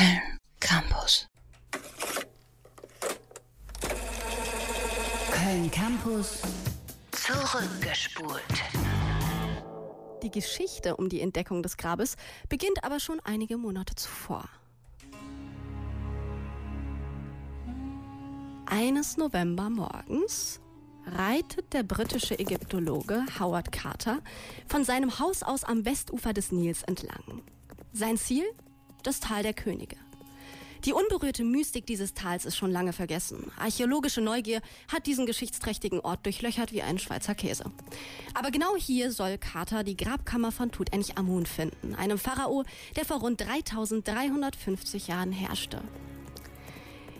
Köln Campus. Köln Campus. Zurückgespult. Die Geschichte um die Entdeckung des Grabes beginnt aber schon einige Monate zuvor. Eines Novembermorgens reitet der britische Ägyptologe Howard Carter von seinem Haus aus am Westufer des Nils entlang. Sein Ziel? Das Tal der Könige. Die unberührte Mystik dieses Tals ist schon lange vergessen. Archäologische Neugier hat diesen geschichtsträchtigen Ort durchlöchert wie einen Schweizer Käse. Aber genau hier soll Carter die Grabkammer von Tutanchamun finden, einem Pharao, der vor rund 3350 Jahren herrschte.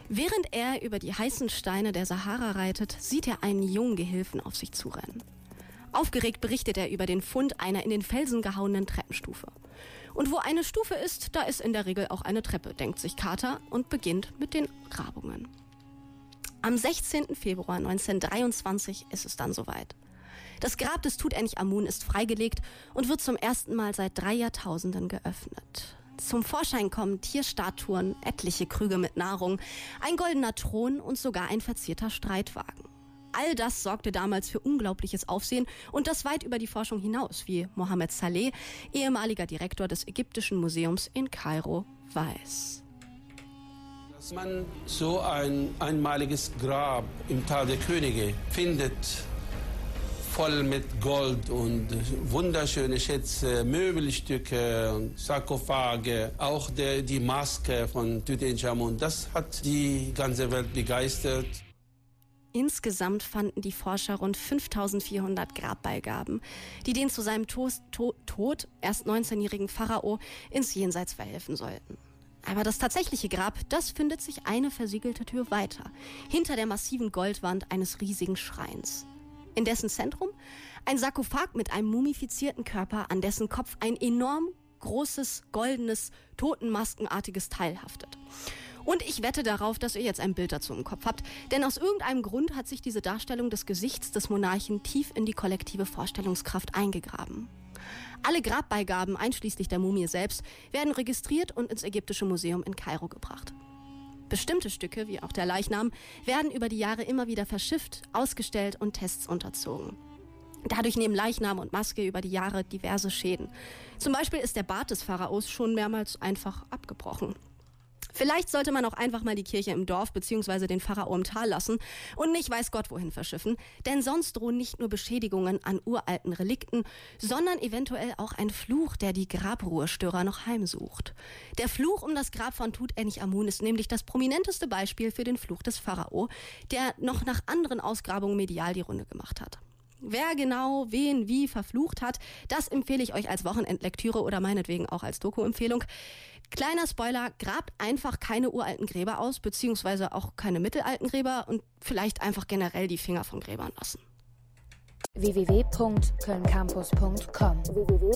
Während er über die heißen Steine der Sahara reitet, sieht er einen jungen Gehilfen auf sich zurennen. Aufgeregt berichtet er über den Fund einer in den Felsen gehauenen Treppenstufe. Und wo eine Stufe ist, da ist in der Regel auch eine Treppe, denkt sich Carter und beginnt mit den Grabungen. Am 16. Februar 1923 ist es dann soweit. Das Grab des Tutanchamun ist freigelegt und wird zum ersten Mal seit drei Jahrtausenden geöffnet. Zum Vorschein kommen Tierstatuen, etliche Krüge mit Nahrung, ein goldener Thron und sogar ein verzierter Streitwagen. All das sorgte damals für unglaubliches Aufsehen und das weit über die Forschung hinaus, wie Mohammed Saleh, ehemaliger Direktor des Ägyptischen Museums in Kairo, weiß. Dass man so ein einmaliges Grab im Tal der Könige findet, voll mit Gold und wunderschöne Schätze, Möbelstücke Sarkophage, auch der, die Maske von Tutanchamun, das hat die ganze Welt begeistert. Insgesamt fanden die Forscher rund 5400 Grabbeigaben, die den zu seinem Tod, Tod erst 19-jährigen Pharao ins Jenseits verhelfen sollten. Aber das tatsächliche Grab, das findet sich eine versiegelte Tür weiter, hinter der massiven Goldwand eines riesigen Schreins. In dessen Zentrum ein Sarkophag mit einem mumifizierten Körper, an dessen Kopf ein enorm großes, goldenes, totenmaskenartiges Teil haftet. Und ich wette darauf, dass ihr jetzt ein Bild dazu im Kopf habt, denn aus irgendeinem Grund hat sich diese Darstellung des Gesichts des Monarchen tief in die kollektive Vorstellungskraft eingegraben. Alle Grabbeigaben, einschließlich der Mumie selbst, werden registriert und ins Ägyptische Museum in Kairo gebracht. Bestimmte Stücke, wie auch der Leichnam, werden über die Jahre immer wieder verschifft, ausgestellt und Tests unterzogen. Dadurch nehmen Leichnam und Maske über die Jahre diverse Schäden. Zum Beispiel ist der Bart des Pharaos schon mehrmals einfach abgebrochen. Vielleicht sollte man auch einfach mal die Kirche im Dorf bzw. den Pharao im Tal lassen und nicht weiß Gott wohin verschiffen, denn sonst drohen nicht nur Beschädigungen an uralten Relikten, sondern eventuell auch ein Fluch, der die Grabruhestörer noch heimsucht. Der Fluch um das Grab von Tutanchamun ist nämlich das prominenteste Beispiel für den Fluch des Pharao, der noch nach anderen Ausgrabungen medial die Runde gemacht hat. Wer genau wen wie verflucht hat, das empfehle ich euch als Wochenendlektüre oder meinetwegen auch als Doku-Empfehlung. Kleiner Spoiler, grabt einfach keine uralten Gräber aus, beziehungsweise auch keine mittelalten Gräber und vielleicht einfach generell die Finger von Gräbern lassen. www.kölncampus.com www